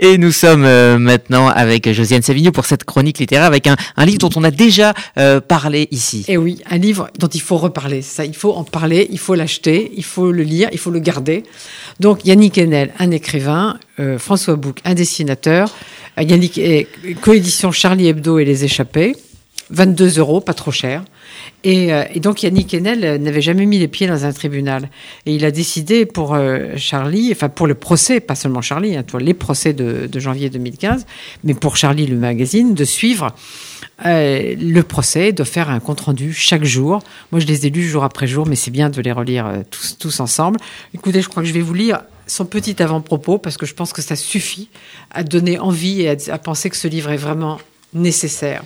Et nous sommes euh, maintenant avec Josiane Savigno pour cette chronique littéraire avec un, un livre dont on a déjà euh, parlé ici. Et oui, un livre dont il faut reparler. Ça, il faut en parler, il faut l'acheter, il faut le lire, il faut le garder. Donc Yannick Enel, un écrivain, euh, François Bouc, un dessinateur, euh, Yannick et coédition Charlie Hebdo et Les Échappés. 22 euros, pas trop cher. Et, euh, donc Yannick Enel euh, n'avait jamais mis les pieds dans un tribunal. Et il a décidé pour euh, Charlie, enfin pour le procès, pas seulement Charlie, hein, les procès de, janvier 2015, mais pour Charlie le magazine, de suivre le procès, de faire un compte rendu chaque jour. Moi, je les ai lus jour après jour, mais c'est bien de les relire tous, tous ensemble. Écoutez, je crois que je vais vous lire son petit avant-propos parce que je pense que ça suffit à donner envie et à penser que ce livre est vraiment nécessaire.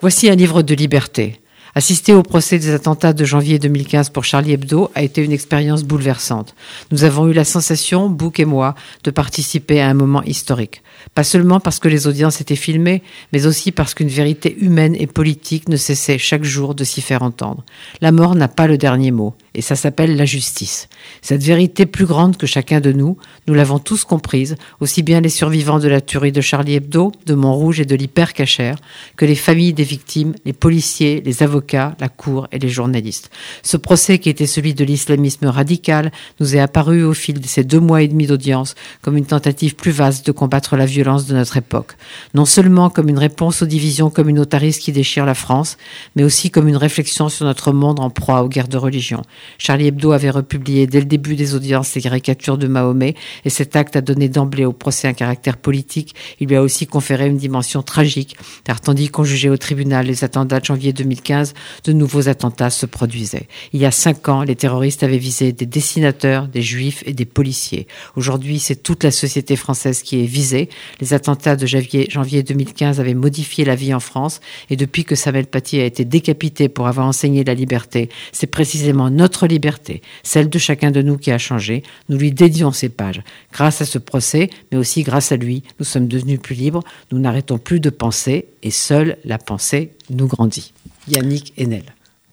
Voici un livre de liberté. Assister au procès des attentats de janvier 2015 pour Charlie Hebdo a été une expérience bouleversante. Nous avons eu la sensation, Bouc et moi, de participer à un moment historique. Pas seulement parce que les audiences étaient filmées, mais aussi parce qu'une vérité humaine et politique ne cessait chaque jour de s'y faire entendre. La mort n'a pas le dernier mot, et ça s'appelle la justice. Cette vérité plus grande que chacun de nous, nous l'avons tous comprise, aussi bien les survivants de la tuerie de Charlie Hebdo, de Montrouge et de l'hypercachère, que les familles des victimes, les policiers, les avocats, la cour et les journalistes. Ce procès qui était celui de l'islamisme radical nous est apparu au fil de ces deux mois et demi d'audience comme une tentative plus vaste de combattre la violence de notre époque. Non seulement comme une réponse aux divisions communautaristes qui déchirent la France, mais aussi comme une réflexion sur notre monde en proie aux guerres de religion. Charlie Hebdo avait republié dès le début des audiences les caricatures de Mahomet et cet acte a donné d'emblée au procès un caractère politique. Il lui a aussi conféré une dimension tragique, car tandis qu'on jugeait au tribunal les attentats de janvier 2015, de nouveaux attentats se produisaient. Il y a cinq ans, les terroristes avaient visé des dessinateurs, des juifs et des policiers. Aujourd'hui, c'est toute la société française qui est visée. Les attentats de janvier, janvier 2015 avaient modifié la vie en France et depuis que Samuel Paty a été décapité pour avoir enseigné la liberté, c'est précisément notre liberté, celle de chacun de nous qui a changé. Nous lui dédions ces pages. Grâce à ce procès, mais aussi grâce à lui, nous sommes devenus plus libres. Nous n'arrêtons plus de penser et seule la pensée nous grandit. Yannick Enel.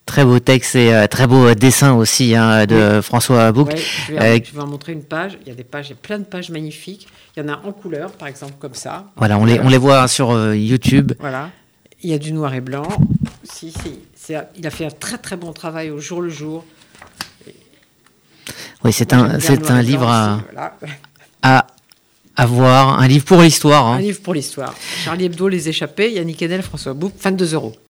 Très beau texte et euh, très beau euh, dessin aussi hein, de François Bouc. Ouais, je, vais, Euh, je vais en montrer une page. Il y a des pages, il y a plein de pages magnifiques. Il y en a en couleur, par exemple, comme ça. Voilà, on les, on les voit hein, sur euh, YouTube. Voilà. Il y a du noir et blanc. Si, si. Il a fait un très très bon travail au jour le jour. Oui, c'est un, c'est un livre à, voilà. à, à voir, un livre pour l'histoire. Un hein. livre pour l'histoire. Charlie Hebdo, Les Échappés, Yannick Enel, François Bouc, 22 euros.